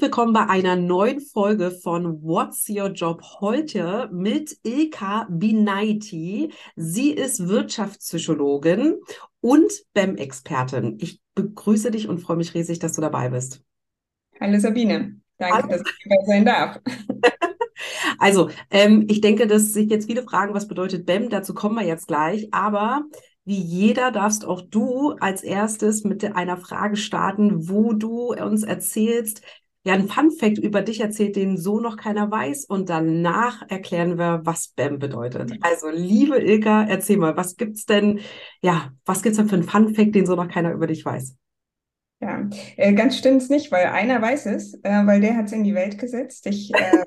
Herzlich willkommen bei einer neuen Folge von What's Your Job heute mit Ilka Binaiti. Sie ist Wirtschaftspsychologin und BEM-Expertin. Ich begrüße dich und freue mich riesig, dass du dabei bist. Hallo Sabine, danke, Hallo. dass ich dabei sein darf. Also, ähm, ich denke, dass sich jetzt viele fragen, was bedeutet BEM? Dazu kommen wir jetzt gleich. Aber wie jeder darfst auch du als erstes mit einer Frage starten, wo du uns erzählst, ja, ein Fun Fact über dich erzählt, den so noch keiner weiß. Und danach erklären wir, was BAM bedeutet. Also, liebe Ilka, erzähl mal, was gibt's denn, ja, was gibt's denn für einen Fun Fact, den so noch keiner über dich weiß? Ja, äh, ganz stimmt's nicht, weil einer weiß es, äh, weil der hat es in die Welt gesetzt. Ich, äh,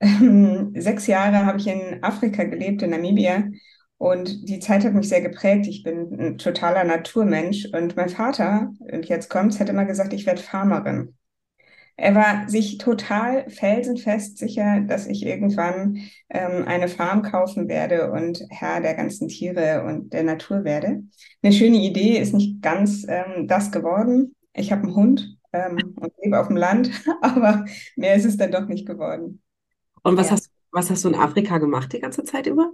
sechs Jahre habe ich in Afrika gelebt, in Namibia. Und die Zeit hat mich sehr geprägt. Ich bin ein totaler Naturmensch. Und mein Vater, und jetzt kommt's, hat immer gesagt, ich werde Farmerin. Er war sich total felsenfest sicher, dass ich irgendwann ähm, eine Farm kaufen werde und Herr der ganzen Tiere und der Natur werde. Eine schöne Idee ist nicht ganz ähm, das geworden. Ich habe einen Hund ähm, und lebe auf dem Land, aber mehr ist es dann doch nicht geworden. Und was, ja. hast, was hast du in Afrika gemacht die ganze Zeit über?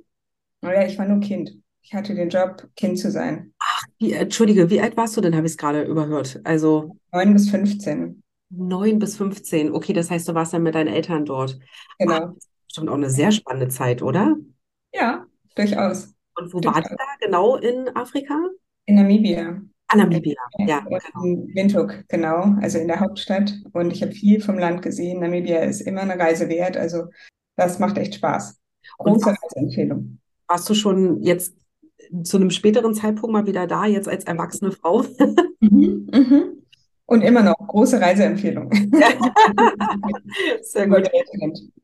Naja, ich war nur Kind. Ich hatte den Job, Kind zu sein. Ach, wie, Entschuldige, wie alt warst du denn, habe ich es gerade überhört? Also. Neun bis 15. 9 bis 15. Okay, das heißt, du warst dann mit deinen Eltern dort. Genau. Ah, bestimmt auch eine sehr spannende Zeit, oder? Ja, durchaus. Und wo durchaus. wart ihr da genau in Afrika? In Namibia. Ah, Namibia, ja. Genau. In Windhoek, genau, also in der Hauptstadt. Und ich habe viel vom Land gesehen. Namibia ist immer eine Reise wert. Also das macht echt Spaß. Große Reiseempfehlung. Warst du schon jetzt zu einem späteren Zeitpunkt mal wieder da, jetzt als erwachsene Frau? mhm, mhm. Und immer noch große Reiseempfehlung. Sehr gut.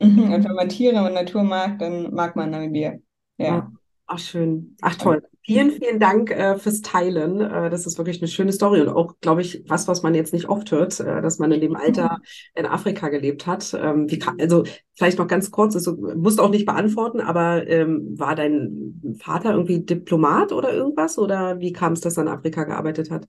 Mhm. Und wenn man Tiere und Natur mag, dann mag man Namibia. Ja. Ach, schön. Ach, toll. Vielen, vielen Dank äh, fürs Teilen. Äh, das ist wirklich eine schöne Story und auch, glaube ich, was, was man jetzt nicht oft hört, äh, dass man in dem Alter in Afrika gelebt hat. Ähm, wie also vielleicht noch ganz kurz, also, musst auch nicht beantworten, aber ähm, war dein Vater irgendwie Diplomat oder irgendwas? Oder wie kam es, dass er in Afrika gearbeitet hat?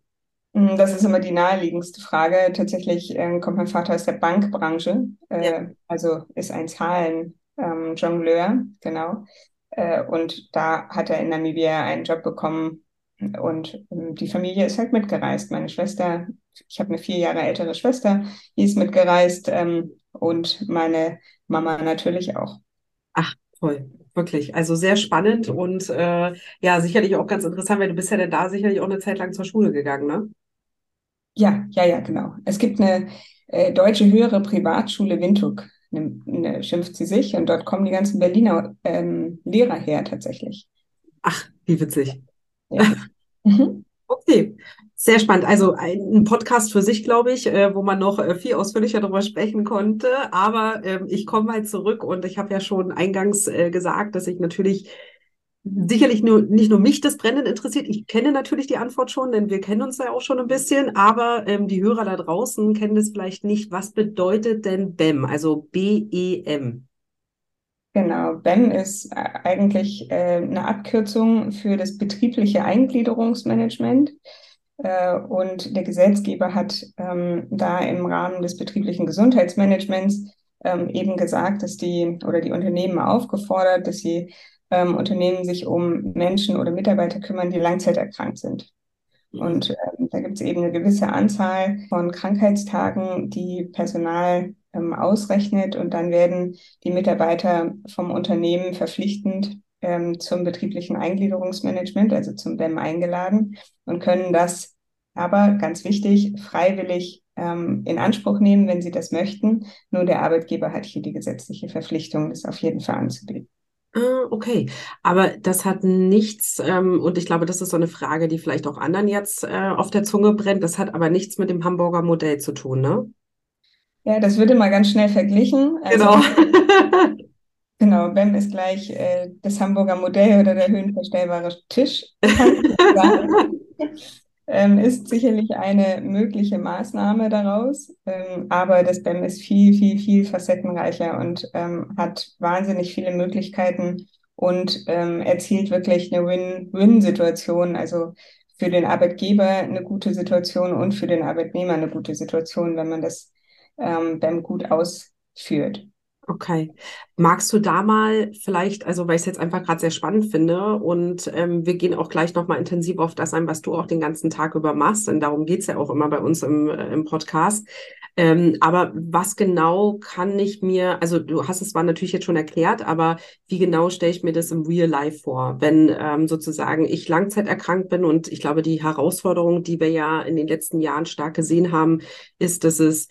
Hm, das ist immer die naheliegendste Frage. Tatsächlich äh, kommt mein Vater aus der Bankbranche, äh, ja. also ist ein Zahlen-Jongleur, ähm, genau. Äh, und da hat er in Namibia einen Job bekommen und ähm, die Familie ist halt mitgereist. Meine Schwester, ich habe eine vier Jahre ältere Schwester, die ist mitgereist ähm, und meine Mama natürlich auch. Ach, toll wirklich. Also sehr spannend und äh, ja, sicherlich auch ganz interessant, weil du bist ja dann da sicherlich auch eine Zeit lang zur Schule gegangen, ne? Ja, ja, ja, genau. Es gibt eine äh, deutsche höhere Privatschule Windhoek, ne, ne, schimpft sie sich, und dort kommen die ganzen Berliner ähm, Lehrer her tatsächlich. Ach, wie witzig. Ja. mhm. Okay, sehr spannend. Also ein Podcast für sich, glaube ich, äh, wo man noch äh, viel ausführlicher darüber sprechen konnte. Aber ähm, ich komme mal zurück und ich habe ja schon eingangs äh, gesagt, dass ich natürlich sicherlich nur, nicht nur mich das Brennen interessiert. Ich kenne natürlich die Antwort schon, denn wir kennen uns ja auch schon ein bisschen, aber ähm, die Hörer da draußen kennen das vielleicht nicht. Was bedeutet denn BEM, also B-E-M? Genau, BEM ist äh, eigentlich äh, eine Abkürzung für das betriebliche Eingliederungsmanagement. Äh, und der Gesetzgeber hat ähm, da im Rahmen des betrieblichen Gesundheitsmanagements ähm, eben gesagt, dass die oder die Unternehmen aufgefordert, dass sie ähm, Unternehmen sich um Menschen oder Mitarbeiter kümmern, die langzeiterkrankt sind. Mhm. Und ähm, da gibt es eben eine gewisse Anzahl von Krankheitstagen, die Personal ähm, ausrechnet und dann werden die Mitarbeiter vom Unternehmen verpflichtend ähm, zum betrieblichen Eingliederungsmanagement, also zum BEM eingeladen und können das aber ganz wichtig, freiwillig ähm, in Anspruch nehmen, wenn sie das möchten. Nur der Arbeitgeber hat hier die gesetzliche Verpflichtung, das auf jeden Fall anzubieten. Ah, okay, aber das hat nichts, ähm, und ich glaube, das ist so eine Frage, die vielleicht auch anderen jetzt äh, auf der Zunge brennt. Das hat aber nichts mit dem Hamburger Modell zu tun, ne? Ja, das würde mal ganz schnell verglichen. Also, genau. genau, BEM ist gleich äh, das Hamburger Modell oder der höhenverstellbare Tisch. ähm, ist sicherlich eine mögliche Maßnahme daraus. Ähm, aber das BEM ist viel, viel, viel facettenreicher und ähm, hat wahnsinnig viele Möglichkeiten und ähm, erzielt wirklich eine Win-Win-Situation. Also für den Arbeitgeber eine gute Situation und für den Arbeitnehmer eine gute Situation, wenn man das ähm, BEM gut ausführt. Okay. Magst du da mal vielleicht, also weil ich es jetzt einfach gerade sehr spannend finde und ähm, wir gehen auch gleich nochmal intensiv auf das ein, was du auch den ganzen Tag über machst, denn darum geht's ja auch immer bei uns im, äh, im Podcast. Ähm, aber was genau kann ich mir, also du hast es zwar natürlich jetzt schon erklärt, aber wie genau stelle ich mir das im Real Life vor, wenn ähm, sozusagen ich langzeiterkrankt bin und ich glaube, die Herausforderung, die wir ja in den letzten Jahren stark gesehen haben, ist, dass es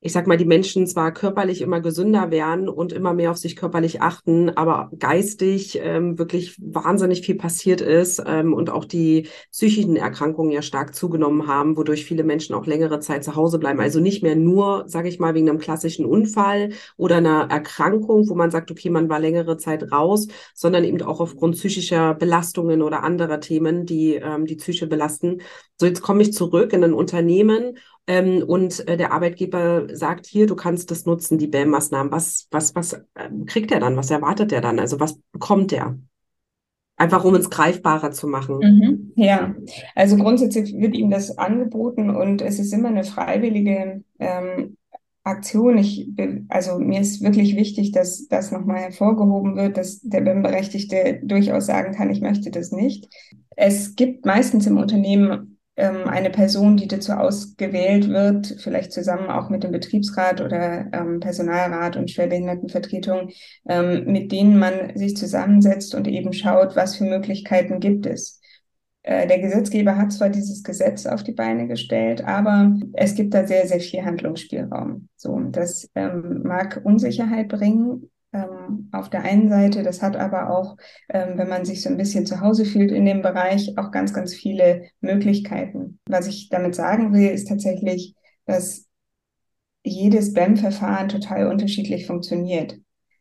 ich sag mal, die Menschen zwar körperlich immer gesünder werden und immer mehr auf sich körperlich achten, aber geistig ähm, wirklich wahnsinnig viel passiert ist ähm, und auch die psychischen Erkrankungen ja stark zugenommen haben, wodurch viele Menschen auch längere Zeit zu Hause bleiben. Also nicht mehr nur, sage ich mal, wegen einem klassischen Unfall oder einer Erkrankung, wo man sagt, okay, man war längere Zeit raus, sondern eben auch aufgrund psychischer Belastungen oder anderer Themen, die ähm, die Psyche belasten. So, jetzt komme ich zurück in ein Unternehmen ähm, und äh, der Arbeitgeber sagt, hier, du kannst das nutzen, die BAM-Maßnahmen. Was, was, was äh, kriegt er dann? Was erwartet er dann? Also was bekommt er? Einfach um es greifbarer zu machen. Mhm, ja, also grundsätzlich wird ihm das angeboten und es ist immer eine freiwillige ähm, Aktion. Ich, also mir ist wirklich wichtig, dass das nochmal hervorgehoben wird, dass der BIM-Berechtigte durchaus sagen kann, ich möchte das nicht. Es gibt meistens im Unternehmen ähm, eine Person, die dazu ausgewählt wird, vielleicht zusammen auch mit dem Betriebsrat oder ähm, Personalrat und Schwerbehindertenvertretung, ähm, mit denen man sich zusammensetzt und eben schaut, was für Möglichkeiten gibt es. Äh, der Gesetzgeber hat zwar dieses Gesetz auf die Beine gestellt, aber es gibt da sehr, sehr viel Handlungsspielraum. So, das ähm, mag Unsicherheit bringen, ähm, auf der einen Seite. Das hat aber auch, ähm, wenn man sich so ein bisschen zu Hause fühlt in dem Bereich, auch ganz, ganz viele Möglichkeiten. Was ich damit sagen will, ist tatsächlich, dass jedes BEM-Verfahren total unterschiedlich funktioniert.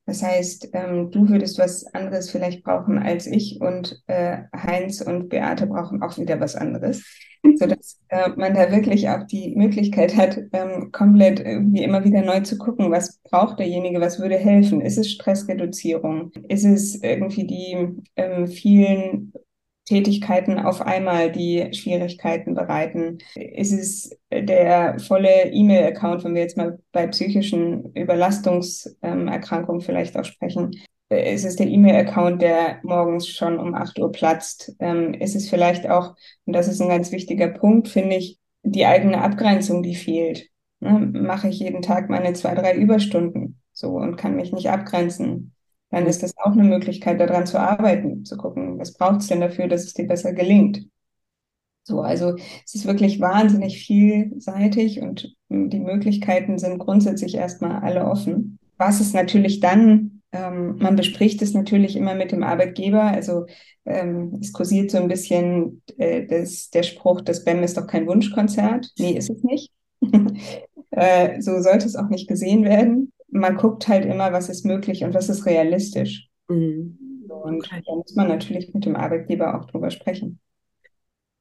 Das heißt, ähm, du würdest was anderes vielleicht brauchen als ich und äh, Heinz und Beate brauchen auch wieder was anderes sodass äh, man da wirklich auch die Möglichkeit hat, ähm, komplett irgendwie immer wieder neu zu gucken, was braucht derjenige, was würde helfen. Ist es Stressreduzierung? Ist es irgendwie die ähm, vielen Tätigkeiten auf einmal, die Schwierigkeiten bereiten? Ist es der volle E-Mail-Account, wenn wir jetzt mal bei psychischen Überlastungserkrankungen vielleicht auch sprechen? Ist es der E-Mail-Account, der morgens schon um 8 Uhr platzt? Ähm, ist es vielleicht auch, und das ist ein ganz wichtiger Punkt, finde ich, die eigene Abgrenzung, die fehlt. Ne? Mache ich jeden Tag meine zwei, drei Überstunden so und kann mich nicht abgrenzen, dann ist das auch eine Möglichkeit, daran zu arbeiten, zu gucken, was braucht es denn dafür, dass es dir besser gelingt. So, also es ist wirklich wahnsinnig vielseitig und die Möglichkeiten sind grundsätzlich erstmal alle offen. Was es natürlich dann ähm, man bespricht es natürlich immer mit dem Arbeitgeber. Also ähm, es kursiert so ein bisschen äh, das, der Spruch, das BEM ist doch kein Wunschkonzert. Nee, ist es nicht. äh, so sollte es auch nicht gesehen werden. Man guckt halt immer, was ist möglich und was ist realistisch. Mhm. Und okay. da muss man natürlich mit dem Arbeitgeber auch drüber sprechen.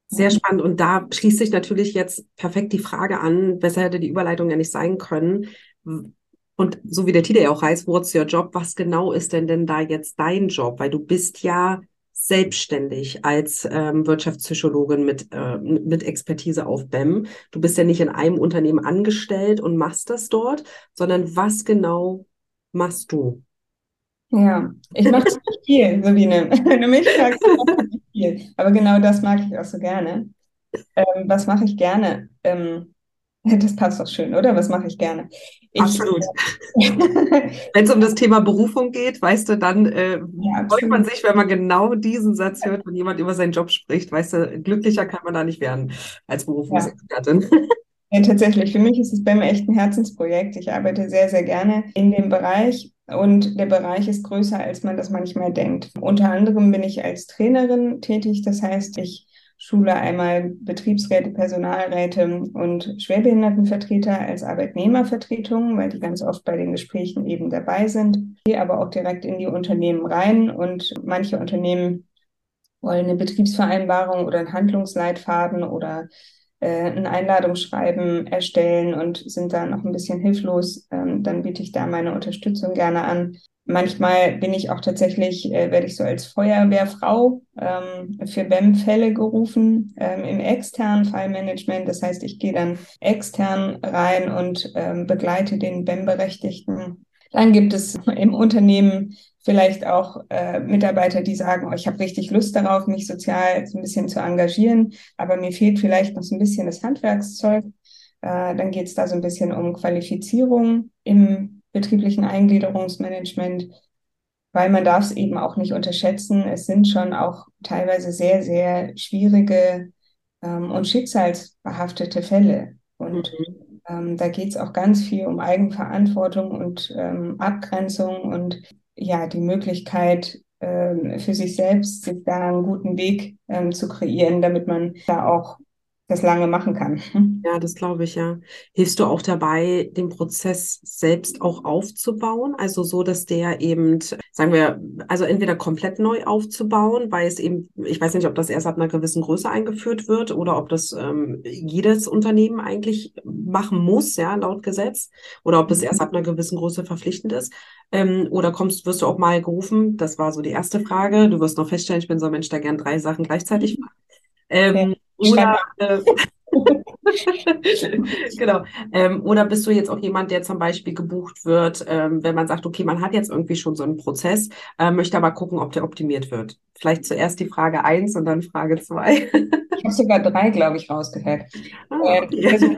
Sehr spannend. Und da schließt sich natürlich jetzt perfekt die Frage an, besser hätte die Überleitung ja nicht sein können. Und so wie der Titel ja auch heißt, What's your job? Was genau ist denn denn da jetzt dein Job? Weil du bist ja selbstständig als ähm, Wirtschaftspsychologin mit, äh, mit Expertise auf BEM. Du bist ja nicht in einem Unternehmen angestellt und machst das dort, sondern was genau machst du? Ja, ich mache ziemlich viel, Sabine. Du mich fragst, ich viel. Aber genau das mag ich auch so gerne. Ähm, was mache ich gerne? Ähm, Das passt doch schön, oder? Was mache ich gerne? Ich, Absolut. wenn es um das Thema Berufung geht, weißt du, dann äh, ja, freut man sich, wenn man genau diesen Satz hört, wenn jemand über seinen Job spricht. Weißt du, glücklicher kann man da nicht werden als Berufungsexpertin. Ja. Ja, tatsächlich. Für mich ist es BEM echt ein Herzensprojekt. Ich arbeite sehr, sehr gerne in dem Bereich und der Bereich ist größer, als man das manchmal denkt. Unter anderem bin ich als Trainerin tätig. Das heißt, ich Schule einmal Betriebsräte, Personalräte und Schwerbehindertenvertreter als Arbeitnehmervertretung, weil die ganz oft bei den Gesprächen eben dabei sind, aber auch direkt in die Unternehmen rein. Und manche Unternehmen wollen eine Betriebsvereinbarung oder einen Handlungsleitfaden oder äh, ein Einladungsschreiben erstellen und sind da noch ein bisschen hilflos, ähm, dann biete ich da meine Unterstützung gerne an. Manchmal bin ich auch tatsächlich, äh, werde ich so als Feuerwehrfrau ähm, für BEM-Fälle gerufen ähm, im externen Fallmanagement. Das heißt, ich gehe dann extern rein und ähm, begleite den BEM-Berechtigten. Dann gibt es im Unternehmen vielleicht auch äh, Mitarbeiter, die sagen, oh, ich habe richtig Lust darauf, mich sozial so ein bisschen zu engagieren, aber mir fehlt vielleicht noch so ein bisschen das Handwerkszeug. Äh, dann geht es da so ein bisschen um Qualifizierung im betrieblichen Eingliederungsmanagement, weil man darf es eben auch nicht unterschätzen. Es sind schon auch teilweise sehr, sehr schwierige ähm, und schicksalsbehaftete Fälle. Und mhm. ähm, da geht es auch ganz viel um Eigenverantwortung und ähm, Abgrenzung und ja, die Möglichkeit, ähm, für sich selbst sich da einen guten Weg ähm, zu kreieren, damit man da auch das lange machen kann. Ja, das glaube ich, ja. Hilfst du auch dabei, den Prozess selbst auch aufzubauen? Also so, dass der eben, sagen wir, also entweder komplett neu aufzubauen, weil es eben, ich weiß nicht, ob das erst ab einer gewissen Größe eingeführt wird oder ob das ähm, jedes Unternehmen eigentlich machen muss, ja, laut Gesetz, oder ob das erst ab einer gewissen Größe verpflichtend ist. Ähm, oder kommst, wirst du auch mal gerufen? Das war so die erste Frage. Du wirst noch feststellen, ich bin so ein Mensch, der gern drei Sachen gleichzeitig macht. Ähm, oder, äh, genau. Ähm, oder bist du jetzt auch jemand, der zum Beispiel gebucht wird, ähm, wenn man sagt, okay, man hat jetzt irgendwie schon so einen Prozess, äh, möchte aber gucken, ob der optimiert wird. Vielleicht zuerst die Frage eins und dann Frage zwei. ich habe sogar drei, glaube ich, rausgehört. Ah, äh, okay. also,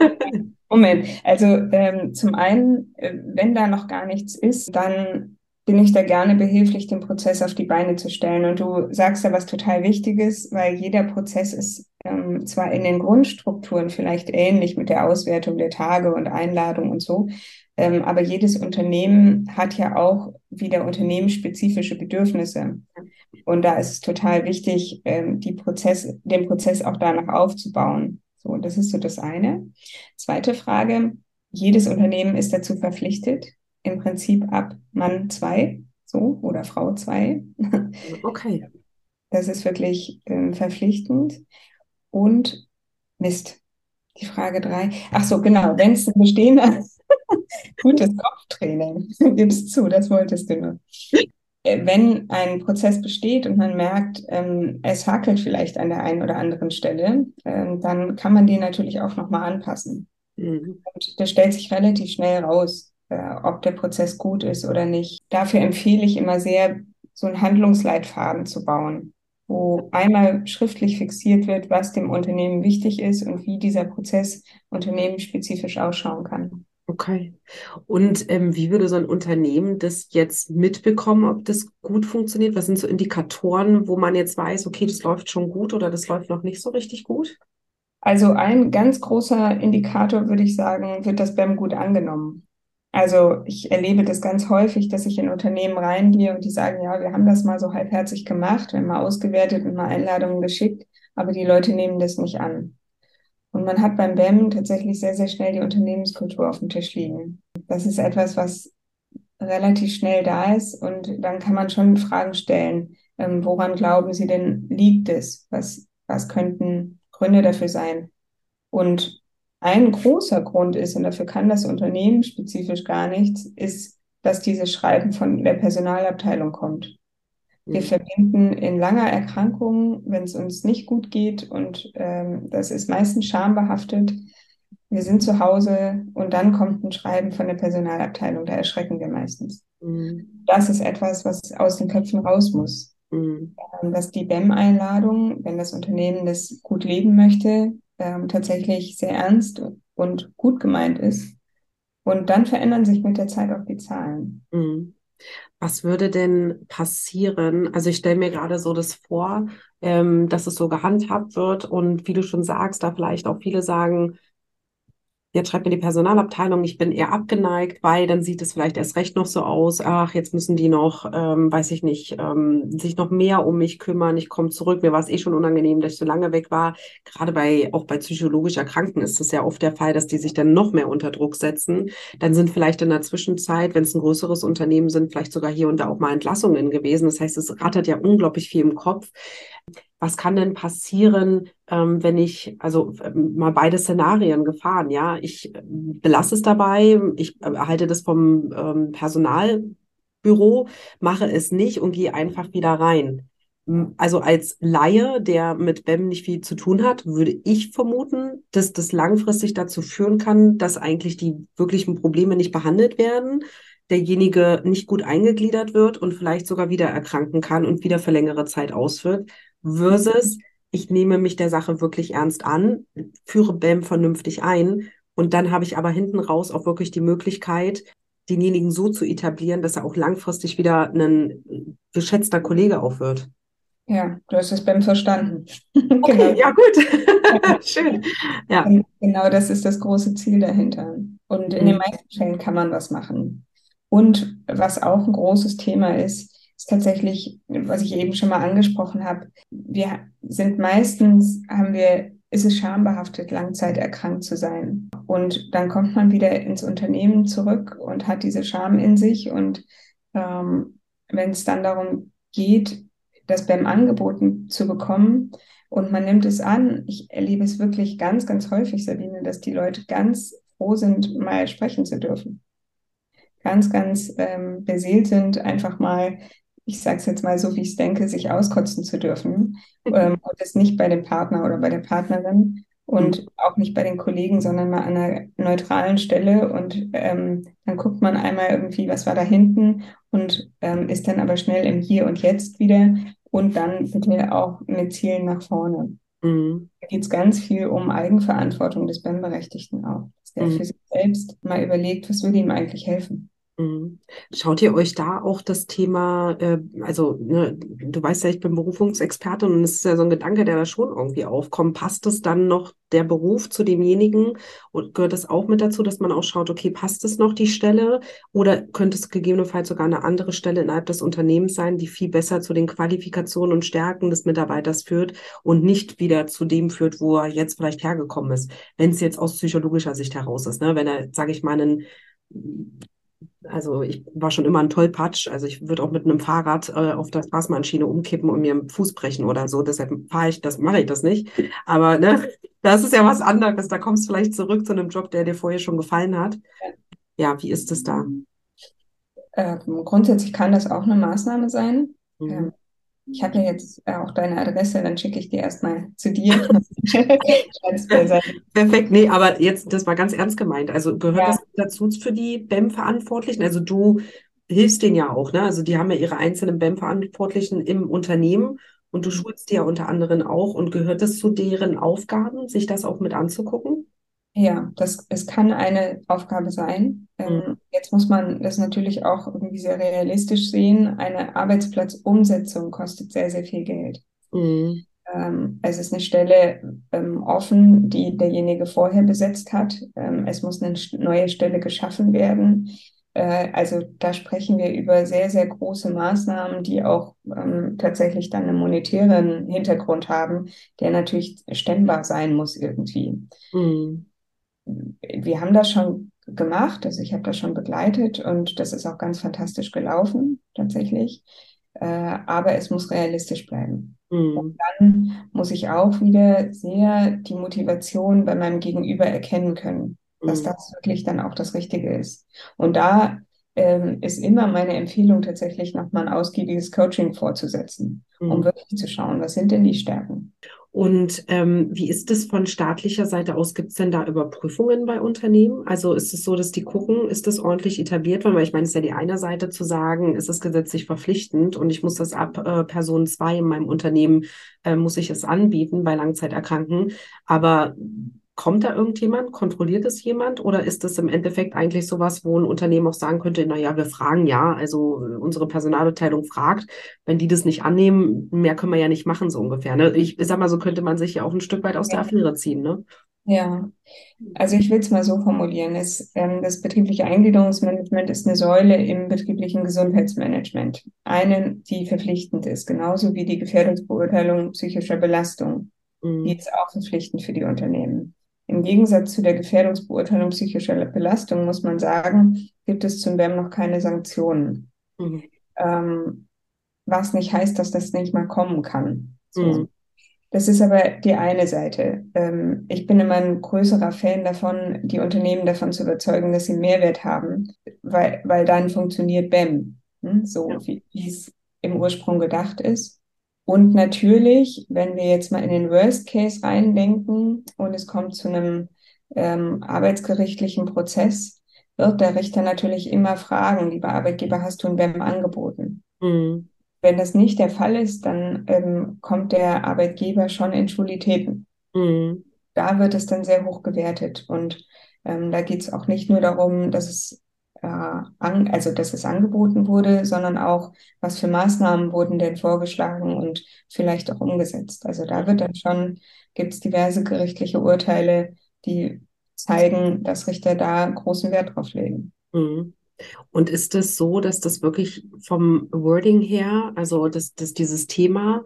Moment, also ähm, zum einen, äh, wenn da noch gar nichts ist, dann bin ich da gerne behilflich, den Prozess auf die Beine zu stellen. Und du sagst da was total Wichtiges, weil jeder Prozess ist ähm, zwar in den Grundstrukturen vielleicht ähnlich mit der Auswertung der Tage und Einladung und so, ähm, aber jedes Unternehmen hat ja auch wieder unternehmensspezifische Bedürfnisse. Und da ist es total wichtig, ähm, die Prozess, den Prozess auch danach aufzubauen. So, das ist so das eine. Zweite Frage. Jedes Unternehmen ist dazu verpflichtet, im Prinzip ab Mann zwei, so, oder Frau zwei. Okay. Das ist wirklich ähm, verpflichtend. Und Mist, die Frage drei. Ach so, genau, wenn es ein bestehender gutes Kopftraining, gibst zu, das wolltest du nur. Äh, wenn ein Prozess besteht und man merkt, ähm, es hakelt vielleicht an der einen oder anderen Stelle, ähm, dann kann man den natürlich auch nochmal anpassen. Mhm. Und das stellt sich relativ schnell raus äh, ob der Prozess gut ist oder nicht. Dafür empfehle ich immer sehr, so einen Handlungsleitfaden zu bauen, wo einmal schriftlich fixiert wird, was dem Unternehmen wichtig ist und wie dieser Prozess unternehmensspezifisch ausschauen kann. Okay. Und ähm, wie würde so ein Unternehmen das jetzt mitbekommen, ob das gut funktioniert? Was sind so Indikatoren, wo man jetzt weiß, okay, das läuft schon gut oder das läuft noch nicht so richtig gut? Also ein ganz großer Indikator, würde ich sagen, wird das BEM gut angenommen. Also ich erlebe das ganz häufig, dass ich in Unternehmen reingehe und die sagen, ja, wir haben das mal so halbherzig gemacht, wir haben mal ausgewertet und mal Einladungen geschickt, aber die Leute nehmen das nicht an. Und man hat beim BEM tatsächlich sehr, sehr schnell die Unternehmenskultur auf dem Tisch liegen. Das ist etwas, was relativ schnell da ist und dann kann man schon Fragen stellen. Ähm, woran glauben Sie denn liegt es? Was, was könnten Gründe dafür sein? Und ein großer Grund ist, und dafür kann das Unternehmen spezifisch gar nichts, ist, dass dieses Schreiben von der Personalabteilung kommt. Wir mhm. verbinden in langer Erkrankung, wenn es uns nicht gut geht, und ähm, das ist meistens schambehaftet. Wir sind zu Hause und dann kommt ein Schreiben von der Personalabteilung, da erschrecken wir meistens. Mhm. Das ist etwas, was aus den Köpfen raus muss. Mhm. Ähm, dass die BEM-Einladung, wenn das Unternehmen das gut leben möchte, ähm, tatsächlich sehr ernst und gut gemeint ist. Und dann verändern sich mit der Zeit auch die Zahlen. Mhm. Was würde denn passieren? Also ich stelle mir gerade so das vor, ähm, dass es so gehandhabt wird und wie du schon sagst, da vielleicht auch viele sagen, Jetzt schreibt mir die Personalabteilung, ich bin eher abgeneigt, weil dann sieht es vielleicht erst recht noch so aus, ach, jetzt müssen die noch, ähm, weiß ich nicht, ähm, sich noch mehr um mich kümmern, ich komme zurück, mir war es eh schon unangenehm, dass ich so lange weg war. Gerade bei, auch bei psychologisch Erkrankten ist es ja oft der Fall, dass die sich dann noch mehr unter Druck setzen. Dann sind vielleicht in der Zwischenzeit, wenn es ein größeres Unternehmen sind, vielleicht sogar hier und da auch mal Entlassungen gewesen. Das heißt, es rattert ja unglaublich viel im Kopf. Was kann denn passieren, ähm, wenn ich, also ähm, mal beide Szenarien gefahren, ja, ich äh, belasse es dabei, ich äh, erhalte das vom ähm, Personalbüro, mache es nicht und gehe einfach wieder rein. Also als Laie, der mit BEM nicht viel zu tun hat, würde ich vermuten, dass das langfristig dazu führen kann, dass eigentlich die wirklichen Probleme nicht behandelt werden, derjenige nicht gut eingegliedert wird und vielleicht sogar wieder erkranken kann und wieder für längere Zeit auswirkt, versus ich nehme mich der Sache wirklich ernst an, führe BEM vernünftig ein und dann habe ich aber hinten raus auch wirklich die Möglichkeit, denjenigen so zu etablieren, dass er auch langfristig wieder ein geschätzter Kollege auch wird. Ja, du hast es BEM verstanden. Okay, genau. ja gut. Schön. Ja. genau das ist das große Ziel dahinter. Und in mhm. den meisten Fällen kann man was machen. Und was auch ein großes Thema ist, ist tatsächlich, was ich eben schon mal angesprochen habe. Wir sind meistens, haben wir, ist es schambehaftet, langzeiterkrankt zu sein. Und dann kommt man wieder ins Unternehmen zurück und hat diese Scham in sich. Und ähm, wenn es dann darum geht, das beim Angeboten zu bekommen und man nimmt es an, ich erlebe es wirklich ganz, ganz häufig, Sabine, dass die Leute ganz froh sind, mal sprechen zu dürfen ganz, ganz ähm, beseelt sind, einfach mal, ich sage es jetzt mal so, wie ich es denke, sich auskotzen zu dürfen. ähm, und es nicht bei dem Partner oder bei der Partnerin und mhm. auch nicht bei den Kollegen, sondern mal an einer neutralen Stelle. Und ähm, dann guckt man einmal irgendwie, was war da hinten und ähm, ist dann aber schnell im Hier und Jetzt wieder. Und dann bitte auch mit Zielen nach vorne. Mhm. Da geht es ganz viel um Eigenverantwortung des BEM-Berechtigten auch. Dass der mhm. für sich selbst mal überlegt, was würde ihm eigentlich helfen. Mhm. Schaut ihr euch da auch das Thema, äh, also ne, du weißt ja, ich bin Berufungsexperte und es ist ja so ein Gedanke, der da schon irgendwie aufkommt. Passt es dann noch der Beruf zu demjenigen und gehört das auch mit dazu, dass man auch schaut, okay, passt es noch die Stelle oder könnte es gegebenenfalls sogar eine andere Stelle innerhalb des Unternehmens sein, die viel besser zu den Qualifikationen und Stärken des Mitarbeiters führt und nicht wieder zu dem führt, wo er jetzt vielleicht hergekommen ist, wenn es jetzt aus psychologischer Sicht heraus ist, ne? wenn er, sage ich mal, einen also ich war schon immer ein Tollpatsch. Also ich würde auch mit einem Fahrrad äh, auf der Straßenbahnschiene umkippen und mir einen Fuß brechen oder so. Deshalb fahre ich, das mache ich das nicht. Aber ne, das ist ja was anderes. Da kommst du vielleicht zurück zu einem Job, der dir vorher schon gefallen hat. Ja, wie ist es da? Ähm, grundsätzlich kann das auch eine Maßnahme sein. Mhm. Ähm, ich habe ja jetzt auch deine Adresse, dann schicke ich die erstmal zu dir. Perfekt, nee, aber jetzt, das war ganz ernst gemeint. Also gehört ja. das dazu für die BEM-Verantwortlichen? Also du hilfst denen ja auch, ne? Also die haben ja ihre einzelnen BEM-Verantwortlichen im Unternehmen und du schulst die ja unter anderem auch. Und gehört das zu deren Aufgaben, sich das auch mit anzugucken? Ja, das, es kann eine Aufgabe sein. Ähm, mhm. Jetzt muss man das natürlich auch irgendwie sehr realistisch sehen. Eine Arbeitsplatzumsetzung kostet sehr, sehr viel Geld. Mhm. Ähm, es ist eine Stelle ähm, offen, die derjenige vorher besetzt hat. Ähm, es muss eine neue Stelle geschaffen werden. Äh, also da sprechen wir über sehr, sehr große Maßnahmen, die auch ähm, tatsächlich dann einen monetären Hintergrund haben, der natürlich stemmbar sein muss irgendwie. Mhm wir haben das schon gemacht, also ich habe das schon begleitet und das ist auch ganz fantastisch gelaufen, tatsächlich. Äh, aber es muss realistisch bleiben. Mhm. Und dann muss ich auch wieder sehr die Motivation bei meinem Gegenüber erkennen können, dass mhm. das wirklich dann auch das Richtige ist. Und da ähm, ist immer meine Empfehlung tatsächlich nochmal ein ausgiebiges Coaching vorzusetzen, mhm. um wirklich zu schauen, was sind denn die Stärken. Und ähm, wie ist es von staatlicher Seite aus? Gibt es denn da Überprüfungen bei Unternehmen? Also ist es so, dass die gucken, ist das ordentlich etabliert? Weil ich meine, es ist ja die eine Seite zu sagen, ist es gesetzlich verpflichtend und ich muss das ab äh, Person zwei in meinem Unternehmen, äh, muss ich es anbieten bei Langzeiterkrankten. Aber Kommt da irgendjemand? Kontrolliert es jemand? Oder ist das im Endeffekt eigentlich sowas, wo ein Unternehmen auch sagen könnte, na ja, wir fragen ja, also äh, unsere Personalabteilung fragt, wenn die das nicht annehmen, mehr können wir ja nicht machen, so ungefähr. Ne? Ich sag mal, so könnte man sich ja auch ein Stück weit aus ja. der Affäre ziehen, ne? Ja, also ich will es mal so formulieren. Es, ähm, das betriebliche Eingliederungsmanagement ist eine Säule im betrieblichen Gesundheitsmanagement. Eine, die verpflichtend ist, genauso wie die Gefährdungsbeurteilung psychischer Belastung. Mhm. Die ist auch verpflichtend für die Unternehmen. Im Gegensatz zu der Gefährdungsbeurteilung psychischer Belastung muss man sagen, gibt es zum BEM noch keine Sanktionen. Mhm. Ähm, was nicht heißt, dass das nicht mal kommen kann. So. Mhm. Das ist aber die eine Seite. Ähm, ich bin immer ein größerer Fan davon, die Unternehmen davon zu überzeugen, dass sie Mehrwert haben, weil, weil dann funktioniert BEM, hm? so ja. wie es im Ursprung gedacht ist. Und natürlich, wenn wir jetzt mal in den Worst Case reindenken und es kommt zu einem ähm, arbeitsgerichtlichen Prozess, wird der Richter natürlich immer fragen, lieber Arbeitgeber, hast du ein BEM angeboten? Mhm. Wenn das nicht der Fall ist, dann ähm, kommt der Arbeitgeber schon in Schulitäten. Mhm. Da wird es dann sehr hoch gewertet. Und ähm, da geht es auch nicht nur darum, dass es, äh, an, also dass es angeboten wurde, sondern auch, was für Maßnahmen wurden denn vorgeschlagen und vielleicht auch umgesetzt. Also da wird dann schon, gibt es diverse gerichtliche Urteile, die zeigen, dass Richter da großen Wert drauf legen. Mhm. Und ist es so, dass das wirklich vom Wording her, also dass, dass dieses Thema,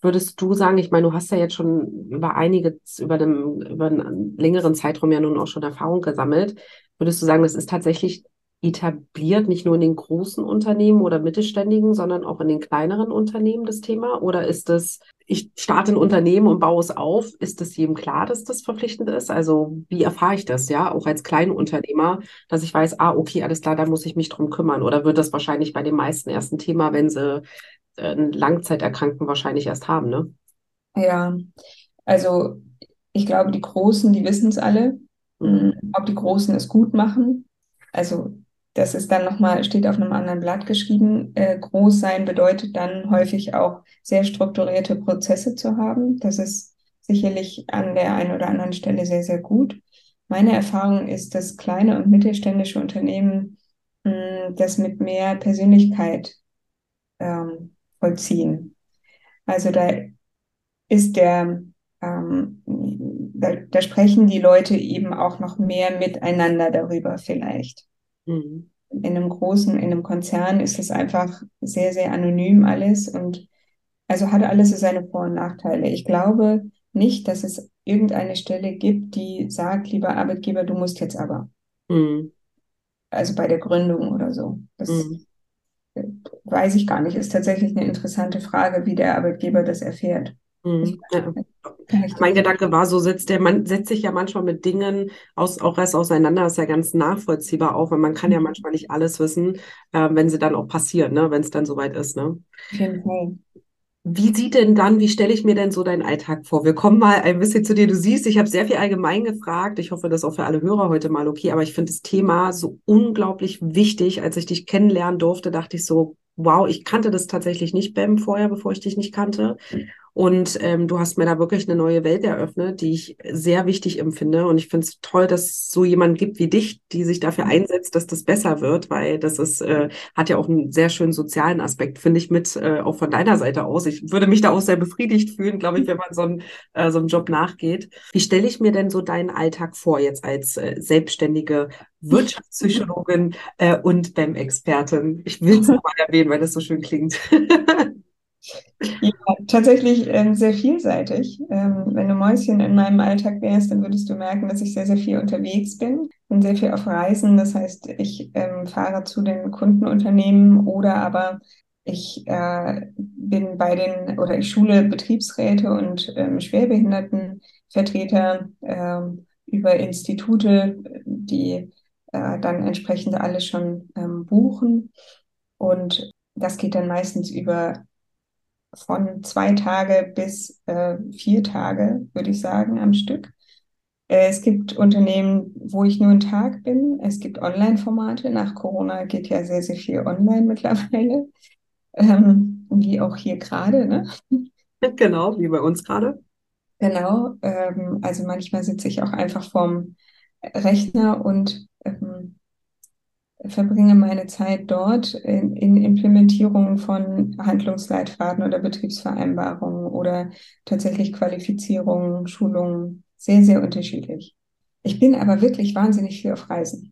würdest du sagen, ich meine, du hast ja jetzt schon über einige, über, dem, über einen längeren Zeitraum ja nun auch schon Erfahrung gesammelt, würdest du sagen, das ist tatsächlich etabliert, nicht nur in den großen Unternehmen oder mittelständigen, sondern auch in den kleineren Unternehmen das Thema? Oder ist das, ich starte ein Unternehmen und baue es auf, ist es jedem klar, dass das verpflichtend ist? Also wie erfahre ich das, ja, auch als Kleinunternehmer, dass ich weiß, ah, okay, alles klar, da muss ich mich drum kümmern? Oder wird das wahrscheinlich bei den meisten erst ein Thema, wenn sie äh, einen Langzeiterkrankten wahrscheinlich erst haben, ne? Ja, also ich glaube, die Großen, die wissen es alle. Mhm. Ob die Großen es gut machen, also das ist dann nochmal, steht auf einem anderen Blatt geschrieben. Äh, groß sein bedeutet dann häufig auch sehr strukturierte Prozesse zu haben. Das ist sicherlich an der einen oder anderen Stelle sehr, sehr gut. Meine Erfahrung ist, dass kleine und mittelständische Unternehmen mh, das mit mehr Persönlichkeit ähm, vollziehen. Also da ist der, ähm, da, da sprechen die Leute eben auch noch mehr miteinander darüber vielleicht. Mhm. In einem großen, in einem Konzern ist es einfach sehr, sehr anonym alles und also hat alles so seine Vor- und Nachteile. Ich glaube nicht, dass es irgendeine Stelle gibt, die sagt, lieber Arbeitgeber, du musst jetzt aber. Mhm. Also bei der Gründung oder so. Das mhm. weiß ich gar nicht. Ist tatsächlich eine interessante Frage, wie der Arbeitgeber das erfährt. Mhm. Ja. Mein Gedanke war, so setzt der man setzt sich ja manchmal mit Dingen aus, auch erst auseinander, ist ja ganz nachvollziehbar auch, weil man kann ja mhm. manchmal nicht alles wissen, äh, wenn sie dann auch passieren, ne, wenn es dann soweit ist, ne? Okay. Wie sieht denn dann, wie stelle ich mir denn so deinen Alltag vor? Wir kommen mal ein bisschen zu dir. Du siehst, ich habe sehr viel allgemein gefragt. Ich hoffe, das ist auch für alle Hörer heute mal okay. Aber ich finde das Thema so unglaublich wichtig. Als ich dich kennenlernen durfte, dachte ich so, wow, ich kannte das tatsächlich nicht, Bam, vorher, bevor ich dich nicht kannte. Und ähm, du hast mir da wirklich eine neue Welt eröffnet, die ich sehr wichtig empfinde. Und ich finde es toll, dass es so jemand gibt wie dich, die sich dafür einsetzt, dass das besser wird, weil das ist, äh, hat ja auch einen sehr schönen sozialen Aspekt, finde ich, mit äh, auch von deiner Seite aus. Ich würde mich da auch sehr befriedigt fühlen, glaube ich, wenn man so, ein, äh, so einen Job nachgeht. Wie stelle ich mir denn so deinen Alltag vor, jetzt als äh, selbstständige Wirtschaftspsychologin äh, und BEM-Expertin? Ich will es nochmal erwähnen, weil das so schön klingt. Ja, tatsächlich ähm, sehr vielseitig. Ähm, wenn du Mäuschen in meinem Alltag wärst, dann würdest du merken, dass ich sehr, sehr viel unterwegs bin und sehr viel auf Reisen. Das heißt, ich ähm, fahre zu den Kundenunternehmen oder aber ich äh, bin bei den oder ich schule Betriebsräte und ähm, Schwerbehindertenvertreter äh, über Institute, die äh, dann entsprechend alles schon ähm, buchen. Und das geht dann meistens über von zwei Tage bis äh, vier Tage, würde ich sagen, am Stück. Äh, es gibt Unternehmen, wo ich nur einen Tag bin. Es gibt Online-Formate. Nach Corona geht ja sehr, sehr viel online mittlerweile. Ähm, wie auch hier gerade, ne? Genau, wie bei uns gerade. Genau. Ähm, also manchmal sitze ich auch einfach vorm Rechner und ähm, verbringe meine Zeit dort in, in Implementierung von Handlungsleitfaden oder Betriebsvereinbarungen oder tatsächlich Qualifizierungen, Schulungen, sehr, sehr unterschiedlich. Ich bin aber wirklich wahnsinnig viel auf Reisen.